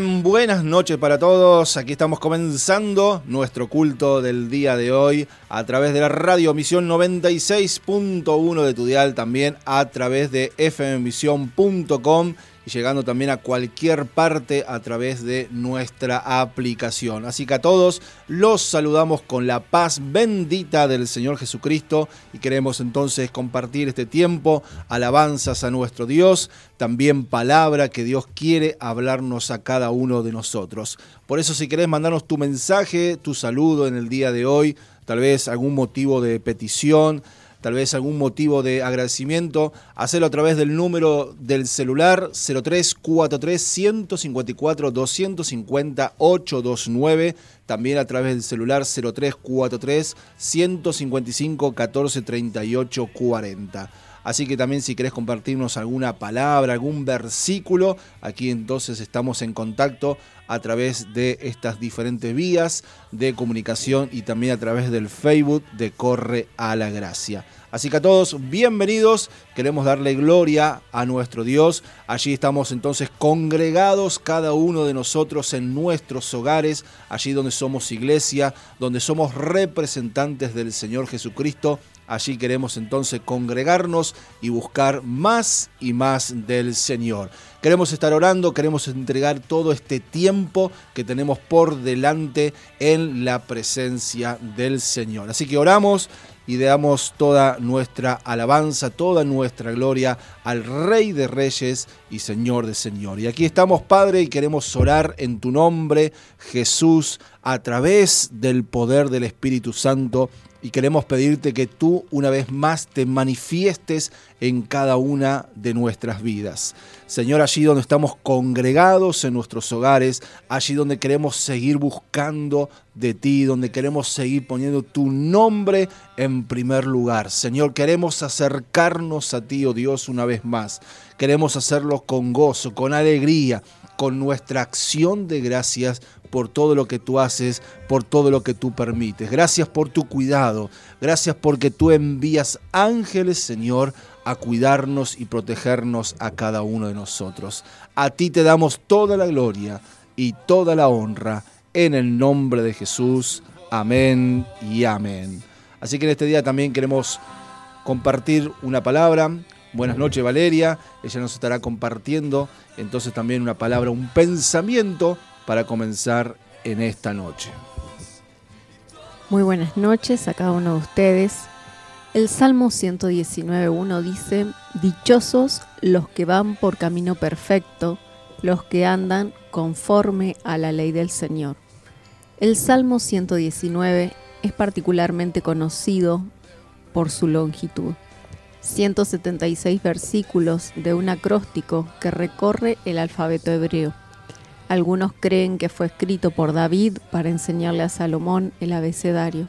Buenas noches para todos. Aquí estamos comenzando nuestro culto del día de hoy a través de la radio Misión 96.1 de Tudial, también a través de llegando también a cualquier parte a través de nuestra aplicación. Así que a todos los saludamos con la paz bendita del Señor Jesucristo y queremos entonces compartir este tiempo, alabanzas a nuestro Dios, también palabra que Dios quiere hablarnos a cada uno de nosotros. Por eso si querés mandarnos tu mensaje, tu saludo en el día de hoy, tal vez algún motivo de petición, tal vez algún motivo de agradecimiento, hacerlo a través del número del celular 0343 154 250 829, también a través del celular 0343 155 14 38 40. Así que también si querés compartirnos alguna palabra, algún versículo, aquí entonces estamos en contacto a través de estas diferentes vías de comunicación y también a través del Facebook de Corre a la Gracia. Así que a todos, bienvenidos. Queremos darle gloria a nuestro Dios. Allí estamos entonces congregados cada uno de nosotros en nuestros hogares, allí donde somos iglesia, donde somos representantes del Señor Jesucristo Allí queremos entonces congregarnos y buscar más y más del Señor. Queremos estar orando, queremos entregar todo este tiempo que tenemos por delante en la presencia del Señor. Así que oramos y damos toda nuestra alabanza, toda nuestra gloria al Rey de Reyes y Señor de Señor. Y aquí estamos, Padre, y queremos orar en tu nombre, Jesús, a través del poder del Espíritu Santo y queremos pedirte que tú una vez más te manifiestes en cada una de nuestras vidas. Señor, allí donde estamos congregados en nuestros hogares, allí donde queremos seguir buscando de ti, donde queremos seguir poniendo tu nombre en primer lugar. Señor, queremos acercarnos a ti, oh Dios, una vez más. Queremos hacerlo con gozo, con alegría, con nuestra acción de gracias por todo lo que tú haces, por todo lo que tú permites. Gracias por tu cuidado. Gracias porque tú envías ángeles, Señor, a cuidarnos y protegernos a cada uno de nosotros. A ti te damos toda la gloria y toda la honra en el nombre de Jesús. Amén y amén. Así que en este día también queremos compartir una palabra. Buenas noches Valeria, ella nos estará compartiendo entonces también una palabra, un pensamiento para comenzar en esta noche. Muy buenas noches a cada uno de ustedes. El Salmo 119.1 dice, Dichosos los que van por camino perfecto, los que andan conforme a la ley del Señor. El Salmo 119 es particularmente conocido por su longitud. 176 versículos de un acróstico que recorre el alfabeto hebreo. Algunos creen que fue escrito por David para enseñarle a Salomón el abecedario,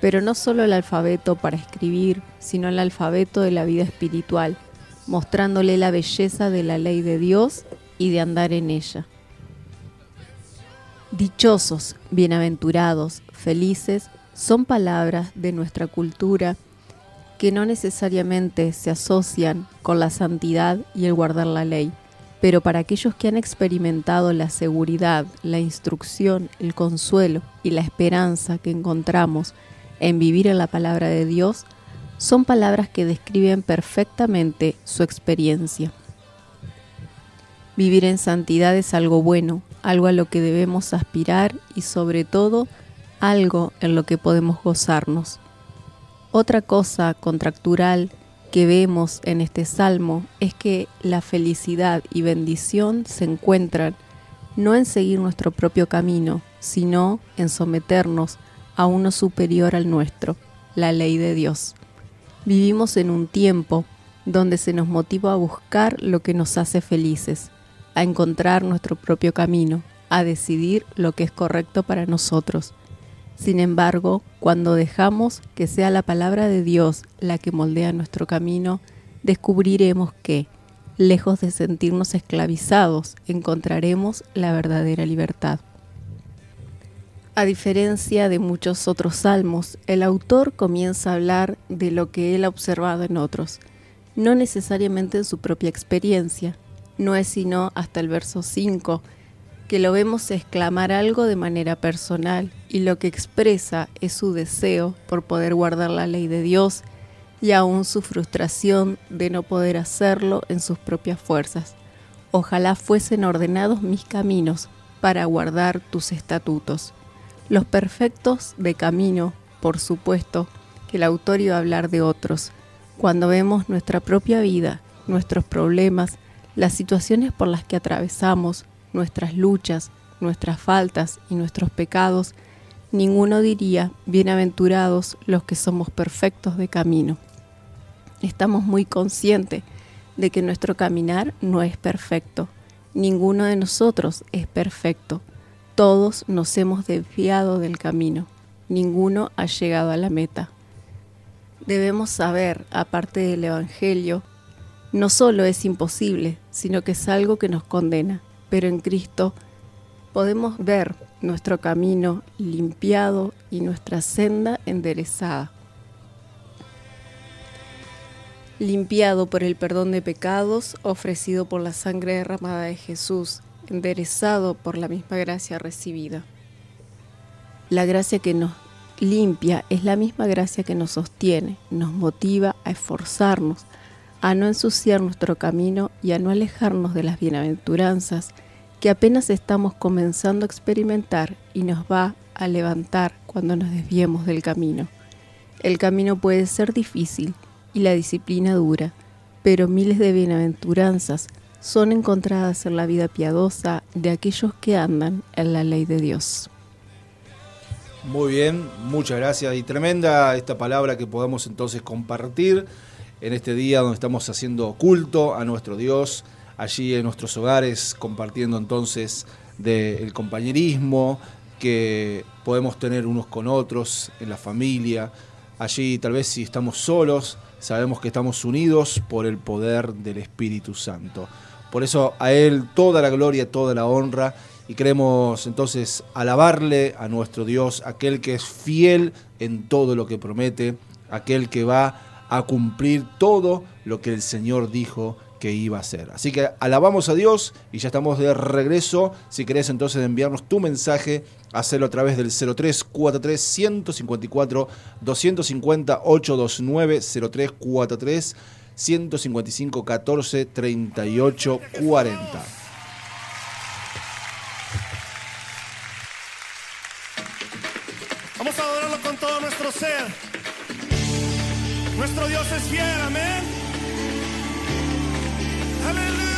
pero no solo el alfabeto para escribir, sino el alfabeto de la vida espiritual, mostrándole la belleza de la ley de Dios y de andar en ella. Dichosos, bienaventurados, felices, son palabras de nuestra cultura que no necesariamente se asocian con la santidad y el guardar la ley pero para aquellos que han experimentado la seguridad, la instrucción, el consuelo y la esperanza que encontramos en vivir en la palabra de Dios, son palabras que describen perfectamente su experiencia. Vivir en santidad es algo bueno, algo a lo que debemos aspirar y sobre todo algo en lo que podemos gozarnos. Otra cosa contractural que vemos en este salmo es que la felicidad y bendición se encuentran no en seguir nuestro propio camino, sino en someternos a uno superior al nuestro, la ley de Dios. Vivimos en un tiempo donde se nos motiva a buscar lo que nos hace felices, a encontrar nuestro propio camino, a decidir lo que es correcto para nosotros. Sin embargo, cuando dejamos que sea la palabra de Dios la que moldea nuestro camino, descubriremos que, lejos de sentirnos esclavizados, encontraremos la verdadera libertad. A diferencia de muchos otros salmos, el autor comienza a hablar de lo que él ha observado en otros, no necesariamente en su propia experiencia. No es sino hasta el verso 5 que lo vemos exclamar algo de manera personal y lo que expresa es su deseo por poder guardar la ley de Dios y aún su frustración de no poder hacerlo en sus propias fuerzas. Ojalá fuesen ordenados mis caminos para guardar tus estatutos. Los perfectos de camino, por supuesto, que el autor iba a hablar de otros. Cuando vemos nuestra propia vida, nuestros problemas, las situaciones por las que atravesamos, nuestras luchas, nuestras faltas y nuestros pecados, ninguno diría, bienaventurados los que somos perfectos de camino. Estamos muy conscientes de que nuestro caminar no es perfecto. Ninguno de nosotros es perfecto. Todos nos hemos desviado del camino. Ninguno ha llegado a la meta. Debemos saber, aparte del Evangelio, no solo es imposible, sino que es algo que nos condena, pero en Cristo podemos ver nuestro camino limpiado y nuestra senda enderezada. Limpiado por el perdón de pecados ofrecido por la sangre derramada de Jesús, enderezado por la misma gracia recibida. La gracia que nos limpia es la misma gracia que nos sostiene, nos motiva a esforzarnos, a no ensuciar nuestro camino y a no alejarnos de las bienaventuranzas que apenas estamos comenzando a experimentar y nos va a levantar cuando nos desviemos del camino. El camino puede ser difícil y la disciplina dura, pero miles de bienaventuranzas son encontradas en la vida piadosa de aquellos que andan en la ley de Dios. Muy bien, muchas gracias y tremenda esta palabra que podamos entonces compartir en este día donde estamos haciendo culto a nuestro Dios, allí en nuestros hogares, compartiendo entonces del compañerismo que podemos tener unos con otros en la familia. Allí tal vez si estamos solos, sabemos que estamos unidos por el poder del Espíritu Santo. Por eso a Él toda la gloria, toda la honra y queremos entonces alabarle a nuestro Dios, aquel que es fiel en todo lo que promete, aquel que va a cumplir todo lo que el Señor dijo que iba a hacer. Así que alabamos a Dios y ya estamos de regreso. Si querés entonces enviarnos tu mensaje, hacerlo a través del 0343 154 250 829 0343 155 14 38 40. Vamos a adorarlo con todo nuestro ser. Nuestro Dios es fiel, amén. Aleluya.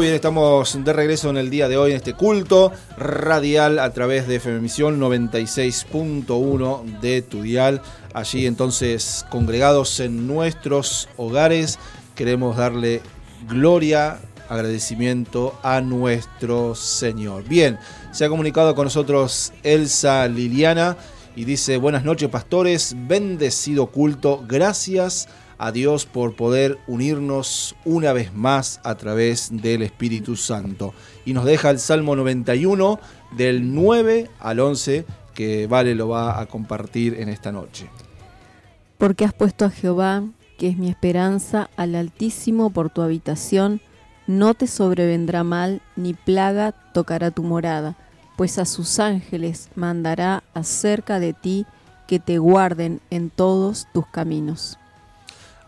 Bien, estamos de regreso en el día de hoy en este culto radial a través de FM Misión 96.1 de tu dial. Allí entonces congregados en nuestros hogares queremos darle gloria, agradecimiento a nuestro Señor. Bien, se ha comunicado con nosotros Elsa Liliana y dice, buenas noches pastores, bendecido culto, gracias Dios por poder unirnos una vez más a través del Espíritu Santo. Y nos deja el Salmo 91 del 9 al 11 que Vale lo va a compartir en esta noche. Porque has puesto a Jehová, que es mi esperanza, al Altísimo por tu habitación, no te sobrevendrá mal, ni plaga tocará tu morada, pues a sus ángeles mandará acerca de ti que te guarden en todos tus caminos.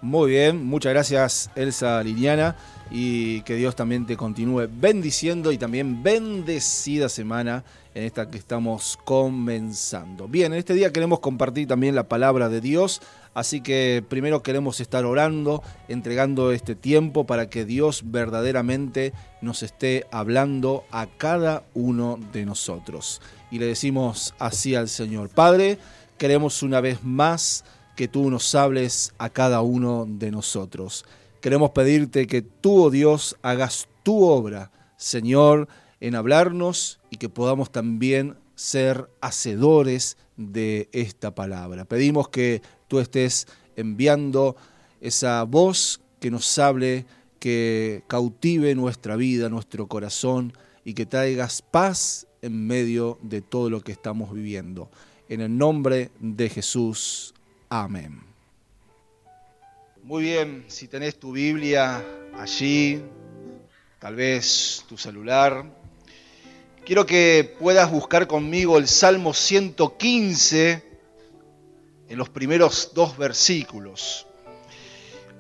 Muy bien, muchas gracias Elsa Liliana y que Dios también te continúe bendiciendo y también bendecida semana en esta que estamos comenzando. Bien, en este día queremos compartir también la palabra de Dios, así que primero queremos estar orando, entregando este tiempo para que Dios verdaderamente nos esté hablando a cada uno de nosotros. Y le decimos así al Señor, Padre, queremos una vez más que tú nos hables a cada uno de nosotros. Queremos pedirte que tú, oh Dios, hagas tu obra, Señor, en hablarnos y que podamos también ser hacedores de esta palabra. Pedimos que tú estés enviando esa voz que nos hable, que cautive nuestra vida, nuestro corazón y que traigas paz en medio de todo lo que estamos viviendo. En el nombre de Jesús. Amén. Muy bien, si tenés tu Biblia allí, tal vez tu celular, quiero que puedas buscar conmigo el Salmo 115 en los primeros dos versículos.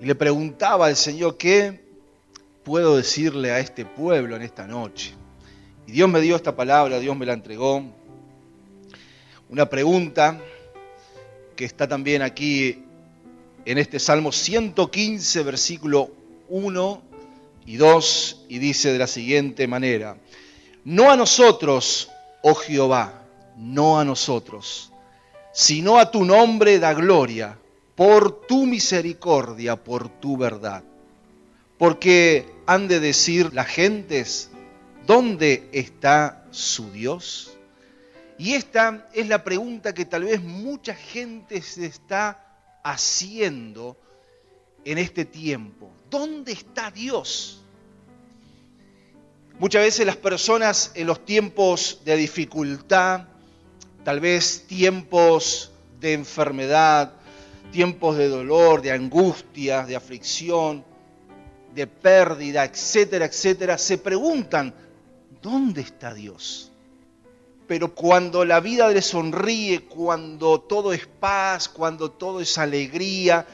Y le preguntaba al Señor, ¿qué puedo decirle a este pueblo en esta noche? Y Dios me dio esta palabra, Dios me la entregó. Una pregunta que está también aquí en este Salmo 115, versículo 1 y 2, y dice de la siguiente manera, no a nosotros, oh Jehová, no a nosotros, sino a tu nombre da gloria, por tu misericordia, por tu verdad. Porque han de decir las gentes, ¿dónde está su Dios? Y esta es la pregunta que tal vez mucha gente se está haciendo en este tiempo. ¿Dónde está Dios? Muchas veces las personas en los tiempos de dificultad, tal vez tiempos de enfermedad, tiempos de dolor, de angustia, de aflicción, de pérdida, etcétera, etcétera, se preguntan, ¿dónde está Dios? Pero cuando la vida le sonríe, cuando todo es paz, cuando todo es alegría,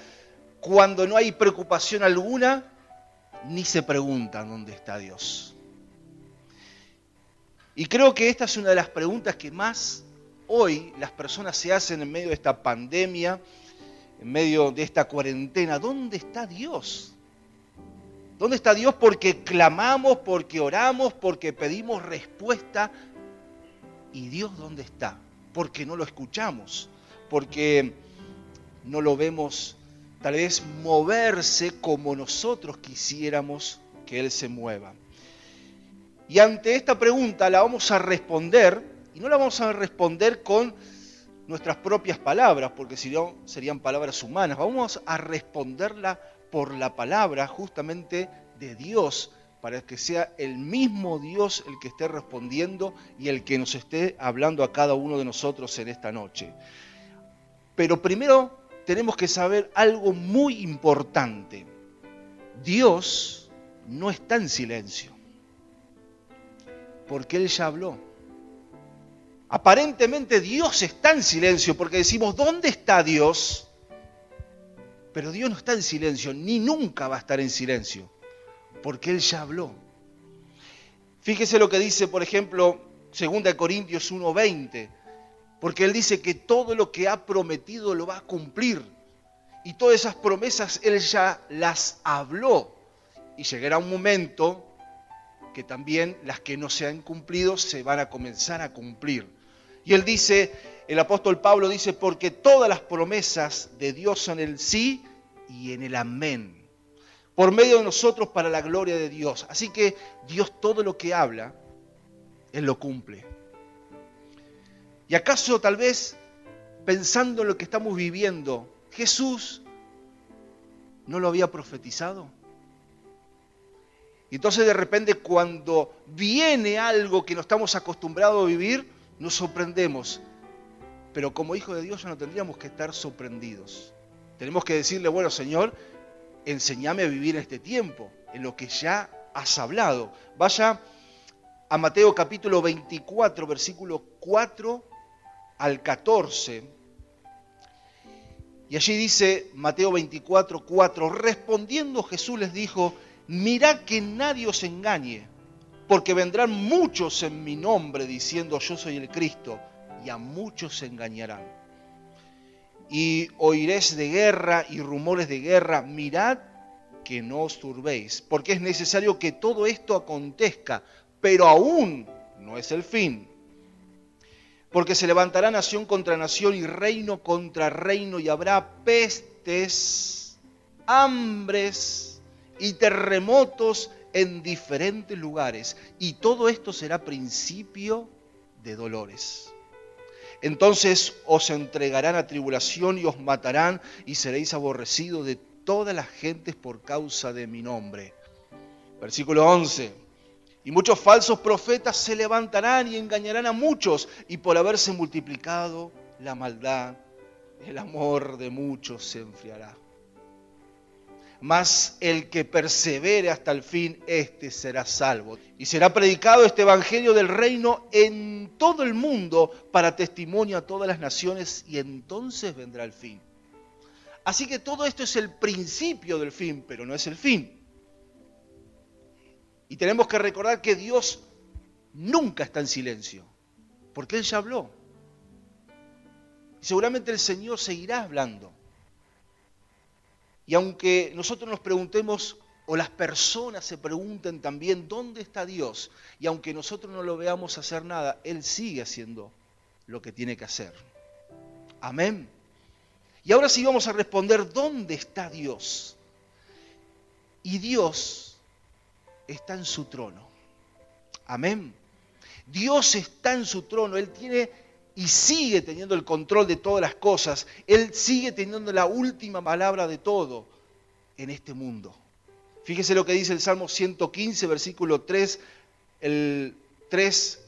cuando no hay preocupación alguna, ni se preguntan dónde está Dios. Y creo que esta es una de las preguntas que más hoy las personas se hacen en medio de esta pandemia, en medio de esta cuarentena. ¿Dónde está Dios? ¿Dónde está Dios? Porque clamamos, porque oramos, porque pedimos respuesta. ¿Y Dios dónde está? Porque no lo escuchamos, porque no lo vemos tal vez moverse como nosotros quisiéramos que Él se mueva. Y ante esta pregunta la vamos a responder, y no la vamos a responder con nuestras propias palabras, porque si no serían palabras humanas, vamos a responderla por la palabra justamente de Dios, para que sea el mismo Dios el que esté respondiendo y el que nos esté hablando a cada uno de nosotros en esta noche. Pero primero tenemos que saber algo muy importante. Dios no está en silencio, porque Él ya habló. Aparentemente Dios está en silencio, porque decimos, ¿dónde está Dios? Pero Dios no está en silencio, ni nunca va a estar en silencio, porque Él ya habló. Fíjese lo que dice, por ejemplo, 2 Corintios 1:20, porque Él dice que todo lo que ha prometido lo va a cumplir. Y todas esas promesas Él ya las habló. Y llegará un momento que también las que no se han cumplido se van a comenzar a cumplir. Y Él dice, el apóstol Pablo dice, porque todas las promesas de Dios son el sí y en el amén. Por medio de nosotros para la gloria de Dios. Así que Dios todo lo que habla, Él lo cumple. ¿Y acaso tal vez, pensando en lo que estamos viviendo, Jesús no lo había profetizado? Y entonces de repente cuando viene algo que no estamos acostumbrados a vivir, nos sorprendemos. Pero como hijo de Dios ya no tendríamos que estar sorprendidos. Tenemos que decirle, bueno Señor, enséñame a vivir este tiempo, en lo que ya has hablado. Vaya a Mateo capítulo 24, versículo 4 al 14. Y allí dice Mateo 24, 4, respondiendo Jesús les dijo, mirad que nadie os engañe, porque vendrán muchos en mi nombre diciendo yo soy el Cristo, y a muchos se engañarán. Y oiréis de guerra y rumores de guerra, mirad que no os turbéis, porque es necesario que todo esto acontezca, pero aún no es el fin. Porque se levantará nación contra nación y reino contra reino, y habrá pestes, hambres y terremotos en diferentes lugares. Y todo esto será principio de dolores. Entonces os entregarán a tribulación y os matarán y seréis aborrecidos de todas las gentes por causa de mi nombre. Versículo 11. Y muchos falsos profetas se levantarán y engañarán a muchos, y por haberse multiplicado la maldad, el amor de muchos se enfriará. Mas el que persevere hasta el fin, éste será salvo. Y será predicado este Evangelio del reino en todo el mundo para testimonio a todas las naciones, y entonces vendrá el fin. Así que todo esto es el principio del fin, pero no es el fin. Y tenemos que recordar que Dios nunca está en silencio, porque Él ya habló. Y seguramente el Señor seguirá hablando. Y aunque nosotros nos preguntemos, o las personas se pregunten también, ¿dónde está Dios? Y aunque nosotros no lo veamos hacer nada, Él sigue haciendo lo que tiene que hacer. Amén. Y ahora sí vamos a responder, ¿dónde está Dios? Y Dios está en su trono. Amén. Dios está en su trono, Él tiene y sigue teniendo el control de todas las cosas, Él sigue teniendo la última palabra de todo en este mundo. Fíjese lo que dice el Salmo 115, versículo 3, el 3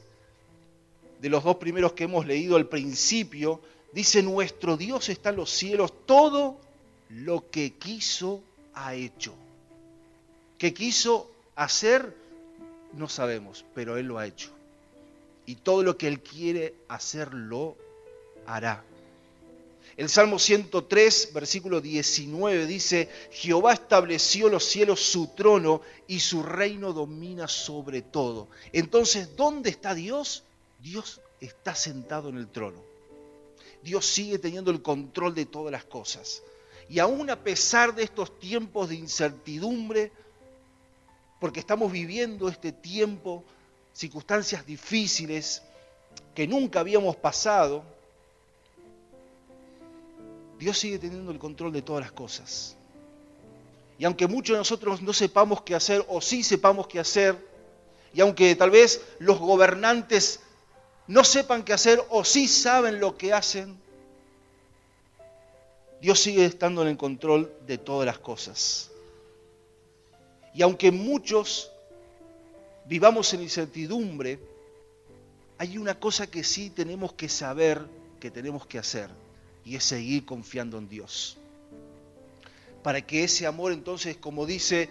de los dos primeros que hemos leído al principio, dice, nuestro Dios está en los cielos, todo lo que quiso ha hecho. ¿Qué quiso hacer? No sabemos, pero Él lo ha hecho. Y todo lo que Él quiere hacer, lo hará. El Salmo 103, versículo 19 dice, Jehová estableció los cielos su trono y su reino domina sobre todo. Entonces, ¿dónde está Dios? Dios está sentado en el trono. Dios sigue teniendo el control de todas las cosas. Y aún a pesar de estos tiempos de incertidumbre, porque estamos viviendo este tiempo, circunstancias difíciles que nunca habíamos pasado, Dios sigue teniendo el control de todas las cosas. Y aunque muchos de nosotros no sepamos qué hacer o sí sepamos qué hacer, y aunque tal vez los gobernantes no sepan qué hacer o sí saben lo que hacen, Dios sigue estando en el control de todas las cosas. Y aunque muchos vivamos en incertidumbre, hay una cosa que sí tenemos que saber que tenemos que hacer y es seguir confiando en Dios. Para que ese amor entonces, como dice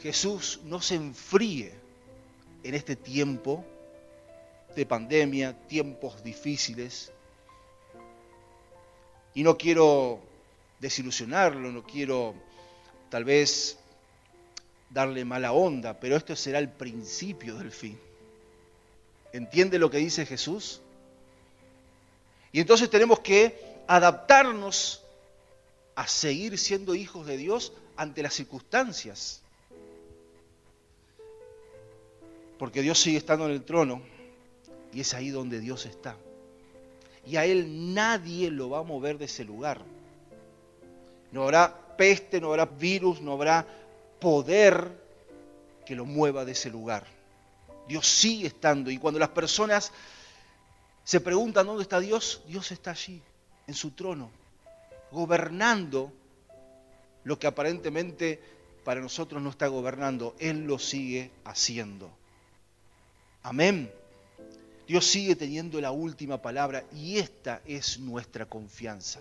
Jesús, no se enfríe en este tiempo de pandemia, tiempos difíciles. Y no quiero desilusionarlo, no quiero tal vez darle mala onda, pero esto será el principio del fin. ¿Entiende lo que dice Jesús? Y entonces tenemos que adaptarnos a seguir siendo hijos de Dios ante las circunstancias. Porque Dios sigue estando en el trono y es ahí donde Dios está. Y a Él nadie lo va a mover de ese lugar. No habrá peste, no habrá virus, no habrá poder que lo mueva de ese lugar. Dios sigue estando y cuando las personas se preguntan dónde está Dios, Dios está allí, en su trono, gobernando lo que aparentemente para nosotros no está gobernando. Él lo sigue haciendo. Amén. Dios sigue teniendo la última palabra y esta es nuestra confianza.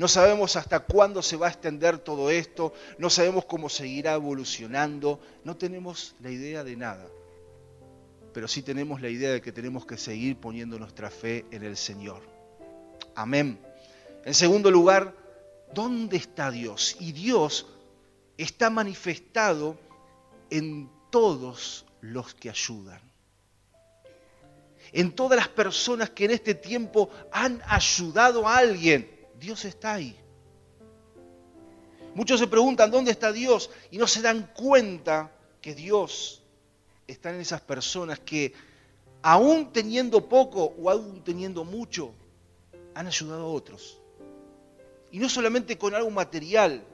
No sabemos hasta cuándo se va a extender todo esto, no sabemos cómo seguirá evolucionando, no tenemos la idea de nada, pero sí tenemos la idea de que tenemos que seguir poniendo nuestra fe en el Señor. Amén. En segundo lugar, ¿dónde está Dios? Y Dios está manifestado en todos los que ayudan. En todas las personas que en este tiempo han ayudado a alguien. Dios está ahí. Muchos se preguntan dónde está Dios y no se dan cuenta que Dios está en esas personas que aún teniendo poco o aún teniendo mucho, han ayudado a otros. Y no solamente con algo material,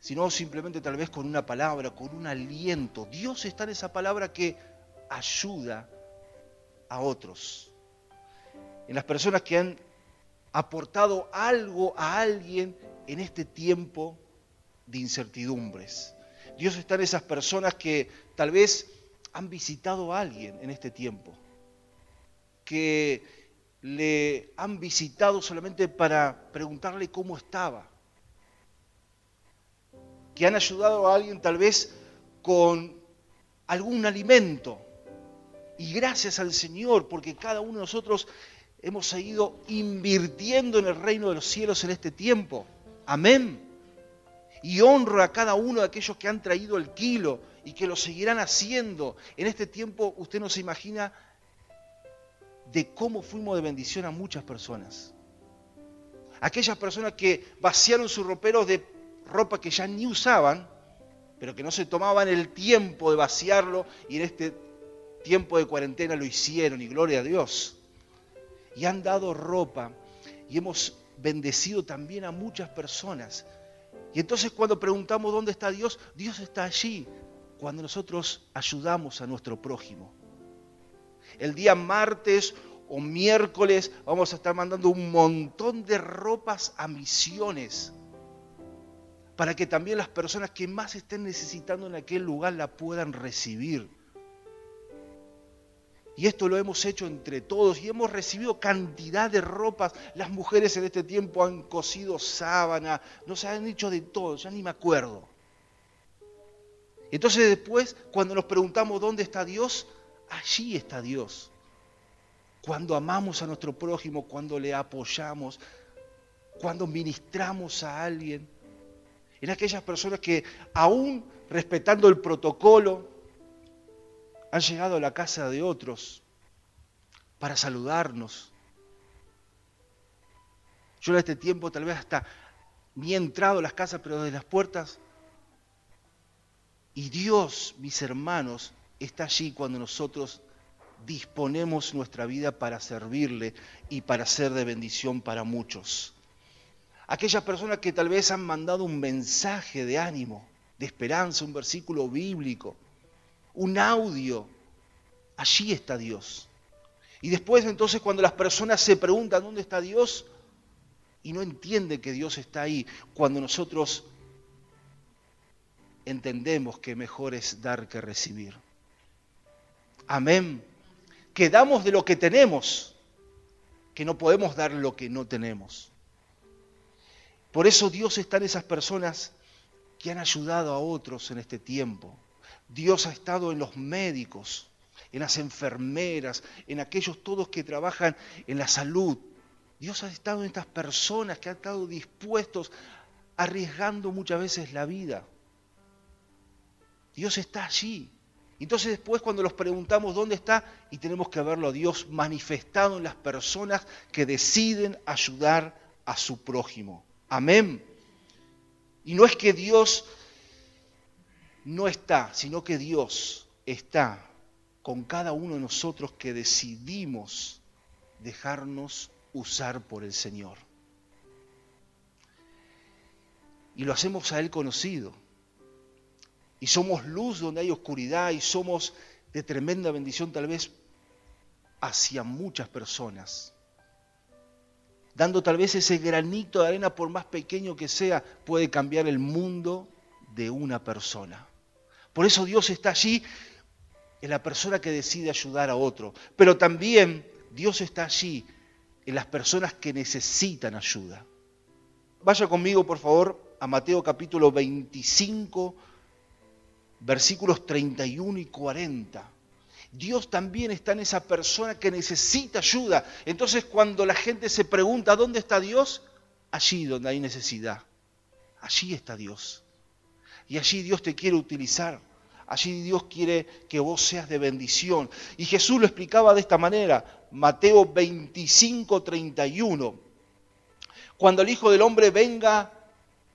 sino simplemente tal vez con una palabra, con un aliento. Dios está en esa palabra que ayuda a otros. En las personas que han aportado algo a alguien en este tiempo de incertidumbres. Dios está en esas personas que tal vez han visitado a alguien en este tiempo, que le han visitado solamente para preguntarle cómo estaba, que han ayudado a alguien tal vez con algún alimento. Y gracias al Señor, porque cada uno de nosotros hemos seguido invirtiendo en el reino de los cielos en este tiempo. Amén. Y honro a cada uno de aquellos que han traído el kilo y que lo seguirán haciendo. En este tiempo usted no se imagina de cómo fuimos de bendición a muchas personas. Aquellas personas que vaciaron sus roperos de ropa que ya ni usaban, pero que no se tomaban el tiempo de vaciarlo y en este tiempo de cuarentena lo hicieron y gloria a Dios. Y han dado ropa y hemos bendecido también a muchas personas. Y entonces cuando preguntamos dónde está Dios, Dios está allí cuando nosotros ayudamos a nuestro prójimo. El día martes o miércoles vamos a estar mandando un montón de ropas a misiones para que también las personas que más estén necesitando en aquel lugar la puedan recibir. Y esto lo hemos hecho entre todos y hemos recibido cantidad de ropas. Las mujeres en este tiempo han cosido sábana, no se han hecho de todo, ya ni me acuerdo. Entonces después, cuando nos preguntamos dónde está Dios, allí está Dios. Cuando amamos a nuestro prójimo, cuando le apoyamos, cuando ministramos a alguien, en aquellas personas que aún respetando el protocolo, han llegado a la casa de otros para saludarnos. Yo en este tiempo tal vez hasta ni he entrado a las casas, pero desde las puertas. Y Dios, mis hermanos, está allí cuando nosotros disponemos nuestra vida para servirle y para ser de bendición para muchos. Aquellas personas que tal vez han mandado un mensaje de ánimo, de esperanza, un versículo bíblico, un audio, allí está Dios. Y después entonces cuando las personas se preguntan dónde está Dios y no entienden que Dios está ahí, cuando nosotros entendemos que mejor es dar que recibir. Amén. Que damos de lo que tenemos, que no podemos dar lo que no tenemos. Por eso Dios está en esas personas que han ayudado a otros en este tiempo. Dios ha estado en los médicos, en las enfermeras, en aquellos todos que trabajan en la salud. Dios ha estado en estas personas que han estado dispuestos, arriesgando muchas veces la vida. Dios está allí. Entonces después cuando los preguntamos dónde está, y tenemos que verlo a Dios manifestado en las personas que deciden ayudar a su prójimo. Amén. Y no es que Dios no está, sino que Dios está con cada uno de nosotros que decidimos dejarnos usar por el Señor. Y lo hacemos a Él conocido. Y somos luz donde hay oscuridad y somos de tremenda bendición tal vez hacia muchas personas. Dando tal vez ese granito de arena, por más pequeño que sea, puede cambiar el mundo de una persona. Por eso Dios está allí en la persona que decide ayudar a otro. Pero también Dios está allí en las personas que necesitan ayuda. Vaya conmigo, por favor, a Mateo capítulo 25, versículos 31 y 40. Dios también está en esa persona que necesita ayuda. Entonces cuando la gente se pregunta, ¿dónde está Dios? Allí donde hay necesidad. Allí está Dios. Y allí Dios te quiere utilizar. Allí Dios quiere que vos seas de bendición. Y Jesús lo explicaba de esta manera. Mateo 25, 31. Cuando el Hijo del Hombre venga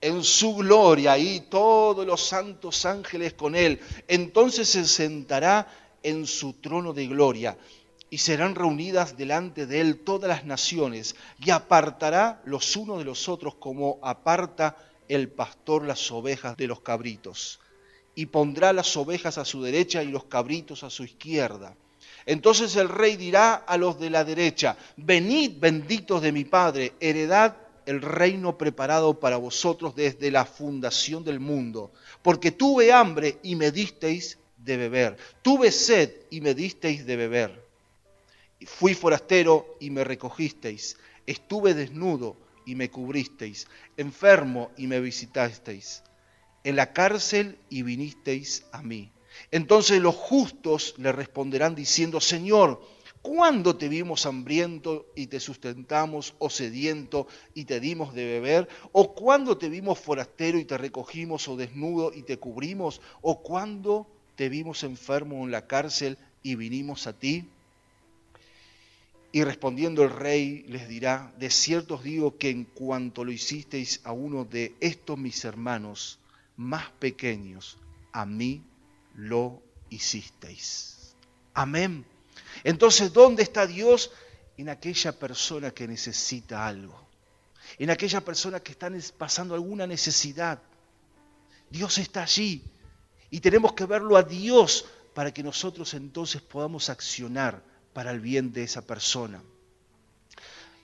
en su gloria y todos los santos ángeles con él, entonces se sentará en su trono de gloria y serán reunidas delante de él todas las naciones y apartará los unos de los otros como aparta el pastor las ovejas de los cabritos y pondrá las ovejas a su derecha y los cabritos a su izquierda. Entonces el rey dirá a los de la derecha, venid benditos de mi Padre, heredad el reino preparado para vosotros desde la fundación del mundo, porque tuve hambre y me disteis de beber, tuve sed y me disteis de beber, fui forastero y me recogisteis, estuve desnudo y me cubristeis, enfermo y me visitasteis, en la cárcel y vinisteis a mí. Entonces los justos le responderán diciendo, Señor, ¿cuándo te vimos hambriento y te sustentamos, o sediento y te dimos de beber? ¿O cuándo te vimos forastero y te recogimos, o desnudo y te cubrimos? ¿O cuándo te vimos enfermo en la cárcel y vinimos a ti? Y respondiendo el rey les dirá, de cierto os digo que en cuanto lo hicisteis a uno de estos mis hermanos más pequeños, a mí lo hicisteis. Amén. Entonces, ¿dónde está Dios? En aquella persona que necesita algo. En aquella persona que está pasando alguna necesidad. Dios está allí. Y tenemos que verlo a Dios para que nosotros entonces podamos accionar para el bien de esa persona.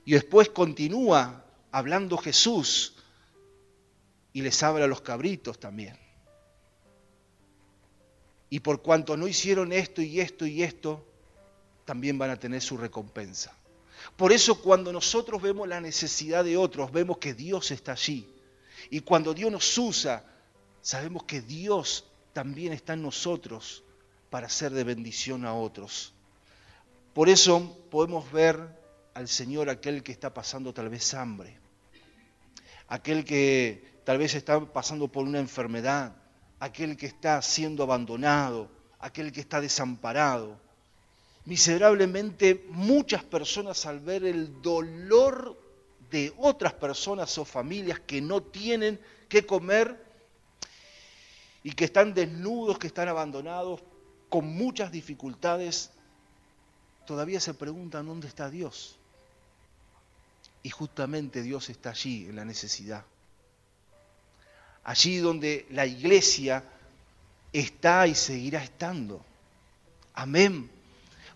Y después continúa hablando Jesús y les habla a los cabritos también. Y por cuanto no hicieron esto y esto y esto, también van a tener su recompensa. Por eso cuando nosotros vemos la necesidad de otros, vemos que Dios está allí. Y cuando Dios nos usa, sabemos que Dios también está en nosotros para ser de bendición a otros. Por eso podemos ver al Señor aquel que está pasando tal vez hambre, aquel que tal vez está pasando por una enfermedad, aquel que está siendo abandonado, aquel que está desamparado. Miserablemente muchas personas al ver el dolor de otras personas o familias que no tienen que comer y que están desnudos, que están abandonados, con muchas dificultades, todavía se preguntan dónde está Dios. Y justamente Dios está allí en la necesidad. Allí donde la iglesia está y seguirá estando. Amén.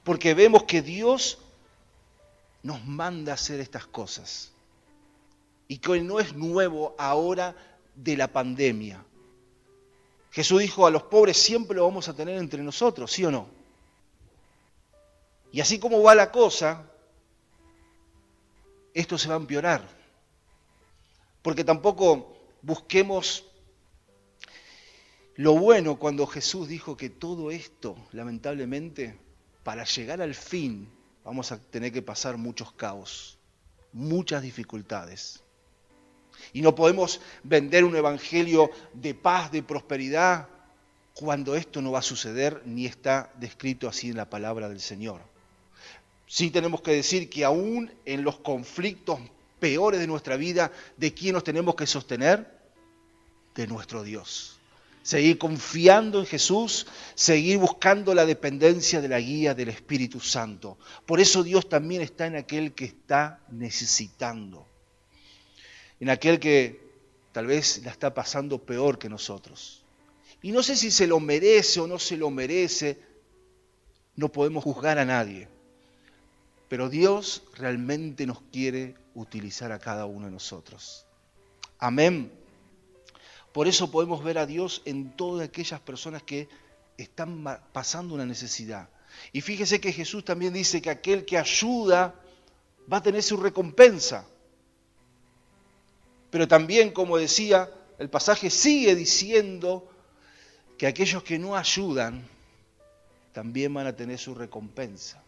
Porque vemos que Dios nos manda a hacer estas cosas. Y que no es nuevo ahora de la pandemia. Jesús dijo, a los pobres siempre lo vamos a tener entre nosotros, ¿sí o no? Y así como va la cosa, esto se va a empeorar. Porque tampoco busquemos lo bueno cuando Jesús dijo que todo esto, lamentablemente, para llegar al fin, vamos a tener que pasar muchos caos, muchas dificultades. Y no podemos vender un evangelio de paz, de prosperidad, cuando esto no va a suceder ni está descrito así en la palabra del Señor. Sí tenemos que decir que aún en los conflictos peores de nuestra vida, ¿de quién nos tenemos que sostener? De nuestro Dios. Seguir confiando en Jesús, seguir buscando la dependencia de la guía del Espíritu Santo. Por eso Dios también está en aquel que está necesitando en aquel que tal vez la está pasando peor que nosotros. Y no sé si se lo merece o no se lo merece, no podemos juzgar a nadie, pero Dios realmente nos quiere utilizar a cada uno de nosotros. Amén. Por eso podemos ver a Dios en todas aquellas personas que están pasando una necesidad. Y fíjese que Jesús también dice que aquel que ayuda va a tener su recompensa. Pero también, como decía, el pasaje sigue diciendo que aquellos que no ayudan también van a tener su recompensa.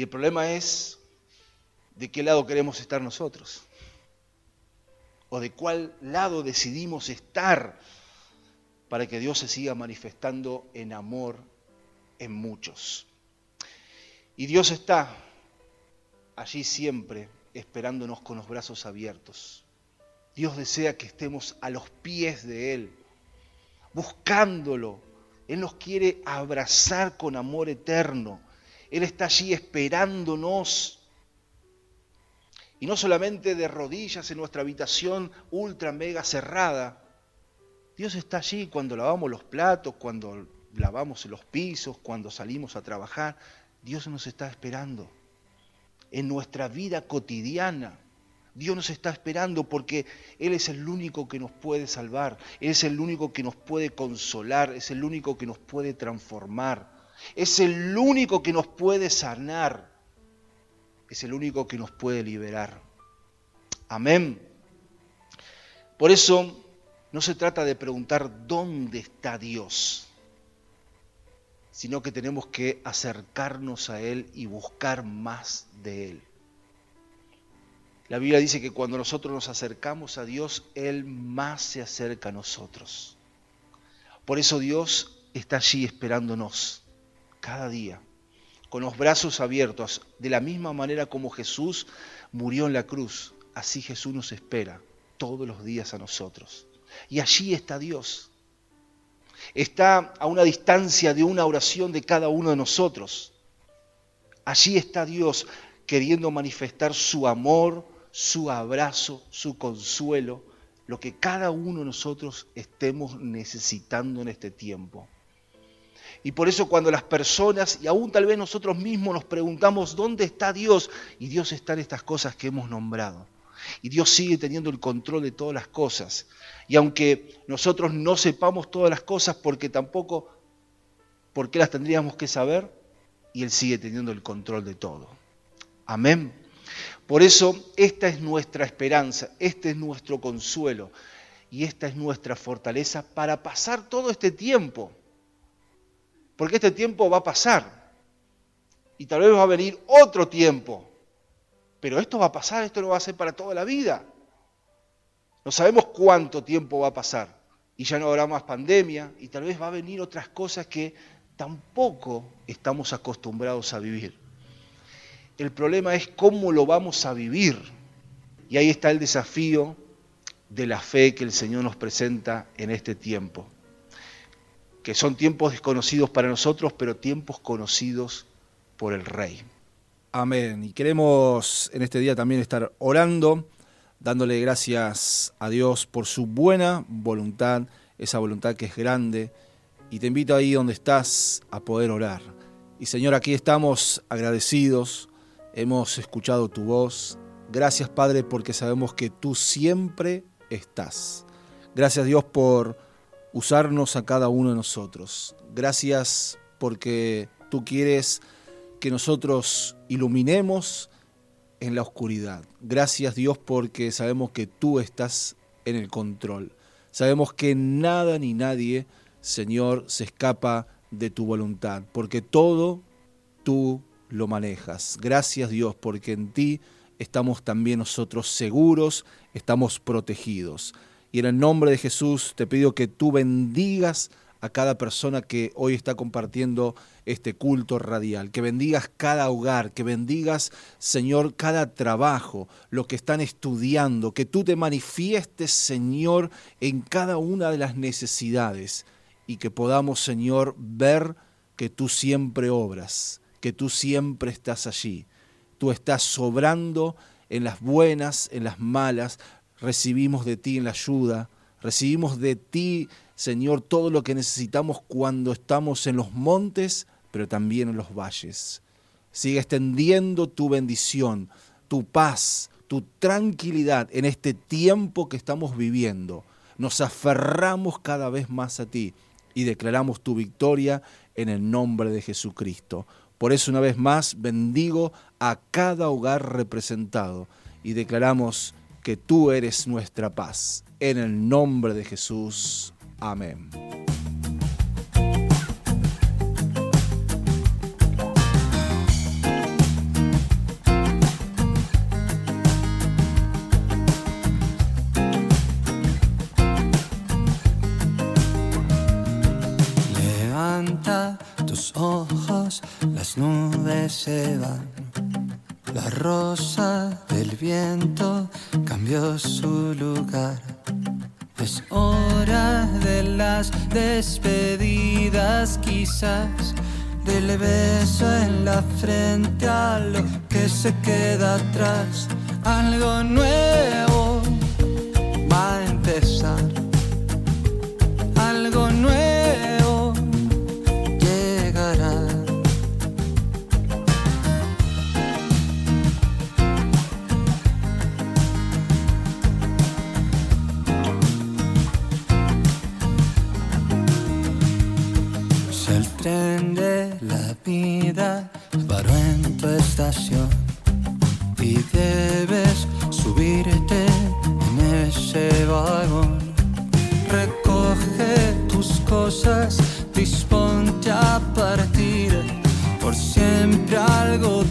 Y el problema es de qué lado queremos estar nosotros. O de cuál lado decidimos estar para que Dios se siga manifestando en amor en muchos. Y Dios está allí siempre esperándonos con los brazos abiertos. Dios desea que estemos a los pies de Él, buscándolo. Él nos quiere abrazar con amor eterno. Él está allí esperándonos. Y no solamente de rodillas en nuestra habitación ultra mega cerrada. Dios está allí cuando lavamos los platos, cuando lavamos los pisos, cuando salimos a trabajar. Dios nos está esperando en nuestra vida cotidiana. Dios nos está esperando porque Él es el único que nos puede salvar, Él es el único que nos puede consolar, es el único que nos puede transformar, es el único que nos puede sanar, es el único que nos puede liberar. Amén. Por eso no se trata de preguntar dónde está Dios sino que tenemos que acercarnos a Él y buscar más de Él. La Biblia dice que cuando nosotros nos acercamos a Dios, Él más se acerca a nosotros. Por eso Dios está allí esperándonos cada día. con los brazos abiertos, de la misma manera como Jesús murió en la cruz, así Jesús nos espera todos los días a nosotros. Y allí está Dios. Está a una distancia de una oración de cada uno de nosotros. Allí está Dios queriendo manifestar su amor, su abrazo, su consuelo, lo que cada uno de nosotros estemos necesitando en este tiempo. Y por eso cuando las personas, y aún tal vez nosotros mismos nos preguntamos, ¿dónde está Dios? Y Dios está en estas cosas que hemos nombrado. Y Dios sigue teniendo el control de todas las cosas. Y aunque nosotros no sepamos todas las cosas, porque tampoco, ¿por qué las tendríamos que saber? Y Él sigue teniendo el control de todo. Amén. Por eso esta es nuestra esperanza, este es nuestro consuelo y esta es nuestra fortaleza para pasar todo este tiempo. Porque este tiempo va a pasar y tal vez va a venir otro tiempo. Pero esto va a pasar, esto no va a ser para toda la vida. No sabemos cuánto tiempo va a pasar y ya no habrá más pandemia y tal vez va a venir otras cosas que tampoco estamos acostumbrados a vivir. El problema es cómo lo vamos a vivir. Y ahí está el desafío de la fe que el Señor nos presenta en este tiempo. Que son tiempos desconocidos para nosotros, pero tiempos conocidos por el Rey. Amén. Y queremos en este día también estar orando, dándole gracias a Dios por su buena voluntad, esa voluntad que es grande. Y te invito ahí donde estás a poder orar. Y Señor, aquí estamos agradecidos hemos escuchado tu voz. Gracias Padre porque sabemos que tú siempre estás. Gracias Dios por usarnos a cada uno de nosotros. Gracias porque tú quieres que nosotros iluminemos en la oscuridad. Gracias Dios porque sabemos que tú estás en el control. Sabemos que nada ni nadie, Señor, se escapa de tu voluntad, porque todo tú lo manejas. Gracias Dios, porque en ti estamos también nosotros seguros, estamos protegidos. Y en el nombre de Jesús te pido que tú bendigas a cada persona que hoy está compartiendo este culto radial, que bendigas cada hogar, que bendigas, Señor, cada trabajo, lo que están estudiando, que tú te manifiestes, Señor, en cada una de las necesidades y que podamos, Señor, ver que tú siempre obras, que tú siempre estás allí. Tú estás sobrando en las buenas, en las malas. Recibimos de ti en la ayuda. Recibimos de ti, Señor, todo lo que necesitamos cuando estamos en los montes, pero también en los valles. Sigue extendiendo tu bendición, tu paz, tu tranquilidad en este tiempo que estamos viviendo. Nos aferramos cada vez más a ti y declaramos tu victoria en el nombre de Jesucristo. Por eso una vez más bendigo a cada hogar representado y declaramos que tú eres nuestra paz. En el nombre de Jesús. Amén. Levanta tus ojos, las nubes se van. La rosa del viento su lugar. Es hora de las despedidas, quizás del beso en la frente a lo que se queda atrás. Algo nuevo va a empezar. Tu estación y debes subirte en ese vagón. Recoge tus cosas, disponte a partir. Por siempre algo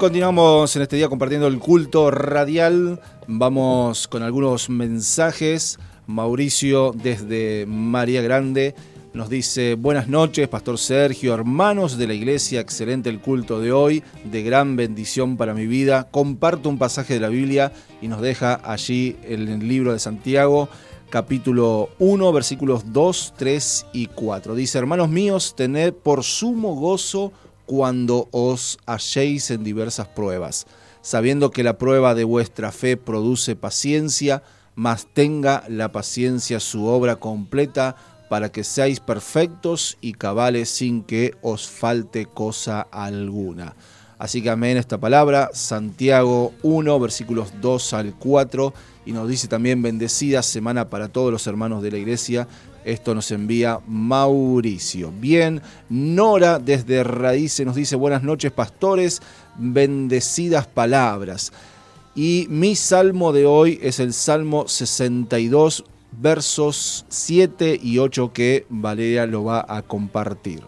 continuamos en este día compartiendo el culto radial. Vamos con algunos mensajes. Mauricio desde María Grande nos dice, buenas noches, Pastor Sergio, hermanos de la iglesia, excelente el culto de hoy, de gran bendición para mi vida. Comparto un pasaje de la Biblia y nos deja allí el libro de Santiago, capítulo 1, versículos 2, 3 y 4. Dice, hermanos míos, tened por sumo gozo cuando os halléis en diversas pruebas, sabiendo que la prueba de vuestra fe produce paciencia, mas tenga la paciencia su obra completa para que seáis perfectos y cabales sin que os falte cosa alguna. Así que amén esta palabra, Santiago 1, versículos 2 al 4, y nos dice también bendecida semana para todos los hermanos de la iglesia. Esto nos envía Mauricio. Bien, Nora desde Raíces nos dice buenas noches pastores, bendecidas palabras. Y mi salmo de hoy es el Salmo 62, versos 7 y 8 que Valeria lo va a compartir.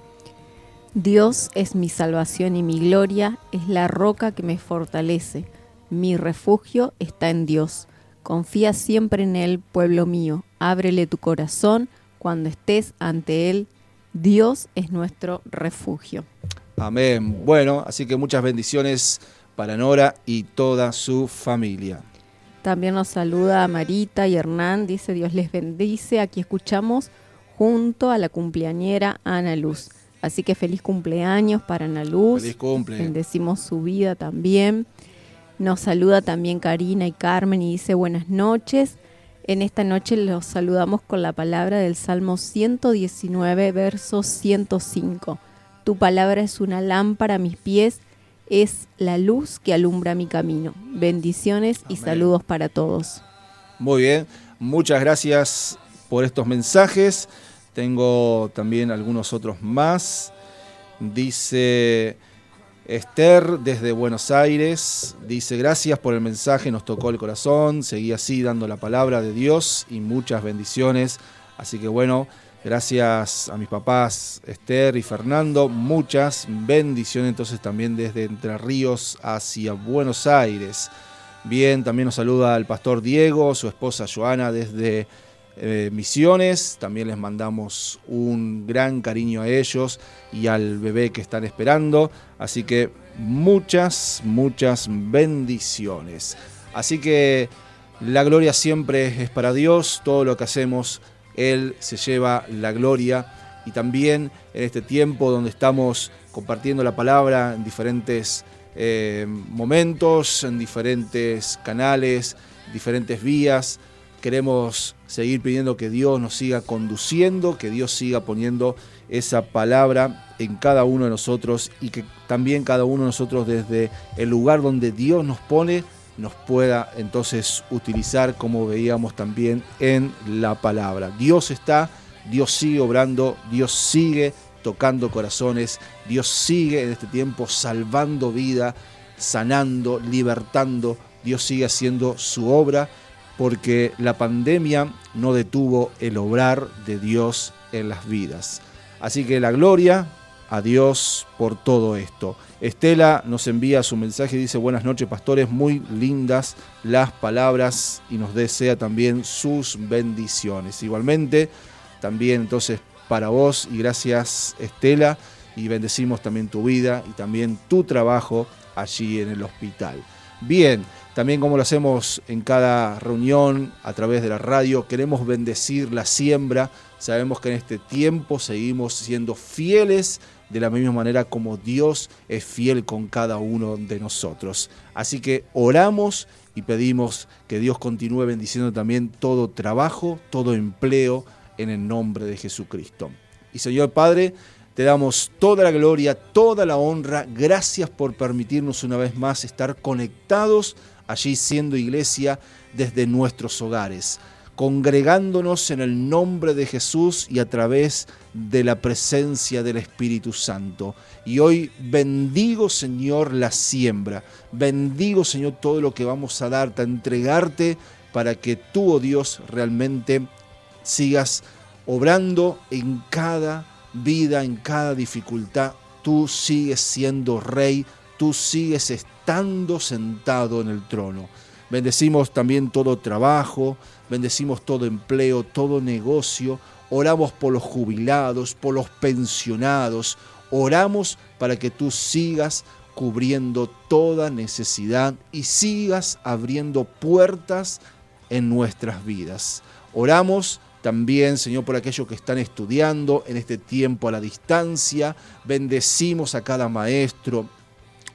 Dios es mi salvación y mi gloria, es la roca que me fortalece. Mi refugio está en Dios. Confía siempre en Él, pueblo mío. Ábrele tu corazón cuando estés ante Él. Dios es nuestro refugio. Amén. Bueno, así que muchas bendiciones para Nora y toda su familia. También nos saluda Marita y Hernán, dice Dios les bendice. Aquí escuchamos junto a la cumpleañera Ana Luz. Así que feliz cumpleaños para Ana Luz. Feliz cumple. Bendecimos su vida también. Nos saluda también Karina y Carmen y dice buenas noches. En esta noche los saludamos con la palabra del Salmo 119, verso 105. Tu palabra es una lámpara a mis pies, es la luz que alumbra mi camino. Bendiciones y saludos para todos. Muy bien, muchas gracias por estos mensajes. Tengo también algunos otros más. Dice Esther desde Buenos Aires. Dice, gracias por el mensaje, nos tocó el corazón. Seguí así dando la palabra de Dios y muchas bendiciones. Así que bueno, gracias a mis papás Esther y Fernando. Muchas bendiciones entonces también desde Entre Ríos hacia Buenos Aires. Bien, también nos saluda el pastor Diego, su esposa Joana desde eh, Misiones. También les mandamos un gran cariño a ellos y al bebé que están esperando. Así que muchas, muchas bendiciones. Así que la gloria siempre es para Dios. Todo lo que hacemos, Él se lleva la gloria. Y también en este tiempo donde estamos compartiendo la palabra en diferentes eh, momentos, en diferentes canales, diferentes vías. Queremos seguir pidiendo que Dios nos siga conduciendo, que Dios siga poniendo esa palabra en cada uno de nosotros y que también cada uno de nosotros desde el lugar donde Dios nos pone nos pueda entonces utilizar como veíamos también en la palabra. Dios está, Dios sigue obrando, Dios sigue tocando corazones, Dios sigue en este tiempo salvando vida, sanando, libertando, Dios sigue haciendo su obra porque la pandemia no detuvo el obrar de Dios en las vidas. Así que la gloria a Dios por todo esto. Estela nos envía su mensaje y dice buenas noches pastores, muy lindas las palabras y nos desea también sus bendiciones. Igualmente, también entonces para vos y gracias Estela y bendecimos también tu vida y también tu trabajo allí en el hospital. Bien, también como lo hacemos en cada reunión a través de la radio, queremos bendecir la siembra. Sabemos que en este tiempo seguimos siendo fieles de la misma manera como Dios es fiel con cada uno de nosotros. Así que oramos y pedimos que Dios continúe bendiciendo también todo trabajo, todo empleo en el nombre de Jesucristo. Y Señor Padre, te damos toda la gloria, toda la honra. Gracias por permitirnos una vez más estar conectados allí siendo iglesia desde nuestros hogares, congregándonos en el nombre de Jesús y a través de la presencia del Espíritu Santo. Y hoy bendigo, Señor, la siembra. Bendigo, Señor, todo lo que vamos a darte, a entregarte para que tú, oh Dios, realmente sigas obrando en cada vida, en cada dificultad. Tú sigues siendo rey, tú sigues estando sentado en el trono. Bendecimos también todo trabajo, bendecimos todo empleo, todo negocio. Oramos por los jubilados, por los pensionados. Oramos para que tú sigas cubriendo toda necesidad y sigas abriendo puertas en nuestras vidas. Oramos también, Señor, por aquellos que están estudiando en este tiempo a la distancia. Bendecimos a cada maestro,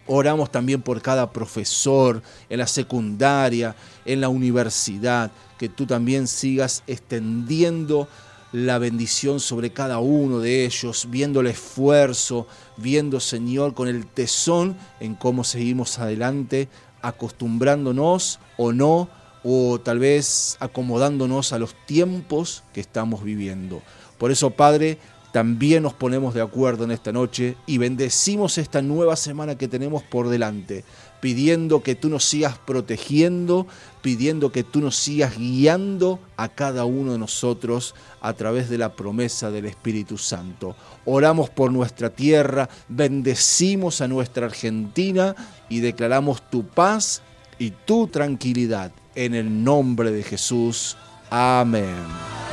Oramos también por cada profesor en la secundaria, en la universidad, que tú también sigas extendiendo la bendición sobre cada uno de ellos, viendo el esfuerzo, viendo, Señor, con el tesón en cómo seguimos adelante, acostumbrándonos o no, o tal vez acomodándonos a los tiempos que estamos viviendo. Por eso, Padre, también nos ponemos de acuerdo en esta noche y bendecimos esta nueva semana que tenemos por delante, pidiendo que tú nos sigas protegiendo, pidiendo que tú nos sigas guiando a cada uno de nosotros a través de la promesa del Espíritu Santo. Oramos por nuestra tierra, bendecimos a nuestra Argentina y declaramos tu paz y tu tranquilidad en el nombre de Jesús. Amén.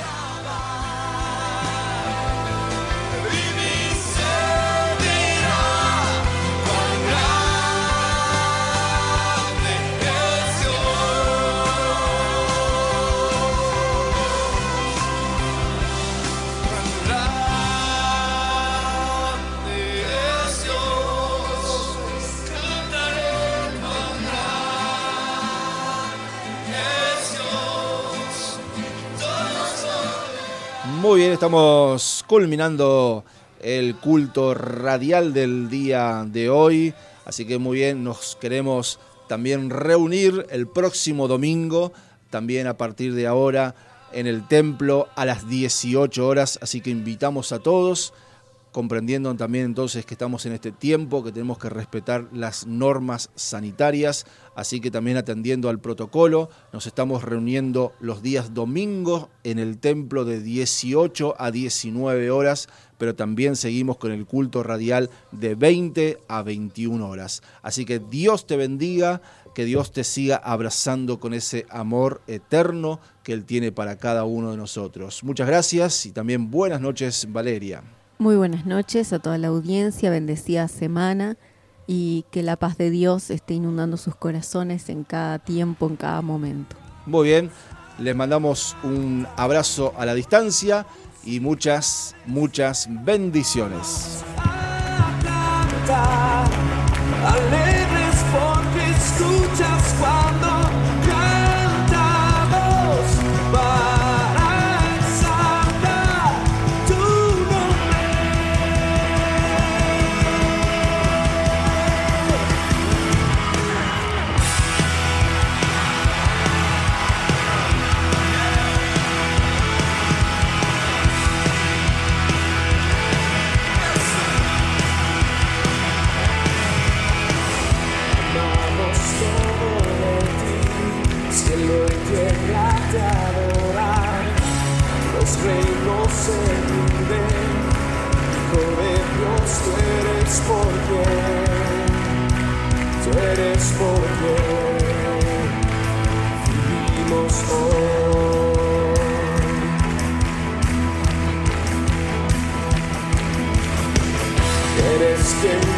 Muy bien, estamos culminando el culto radial del día de hoy. Así que muy bien, nos queremos también reunir el próximo domingo, también a partir de ahora en el templo a las 18 horas. Así que invitamos a todos, comprendiendo también entonces que estamos en este tiempo, que tenemos que respetar las normas sanitarias, así que también atendiendo al protocolo, nos estamos reuniendo los días domingos en el templo de 18 a 19 horas, pero también seguimos con el culto radial de 20 a 21 horas. Así que Dios te bendiga, que Dios te siga abrazando con ese amor eterno que Él tiene para cada uno de nosotros. Muchas gracias y también buenas noches, Valeria. Muy buenas noches a toda la audiencia, bendecida semana y que la paz de Dios esté inundando sus corazones en cada tiempo, en cada momento. Muy bien, les mandamos un abrazo a la distancia y muchas, muchas bendiciones.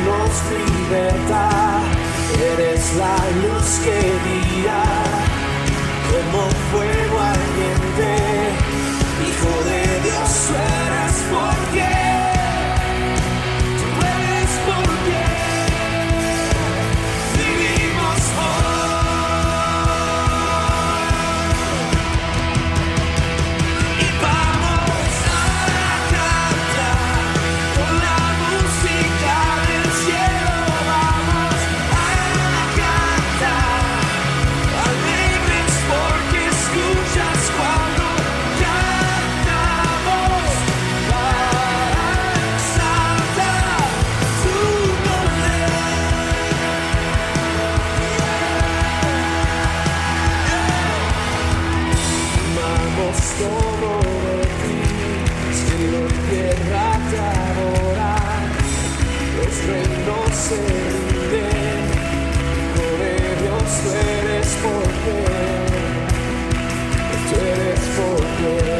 Nos liberta, eres la luz que guía, eres porque, tú eres porque vivimos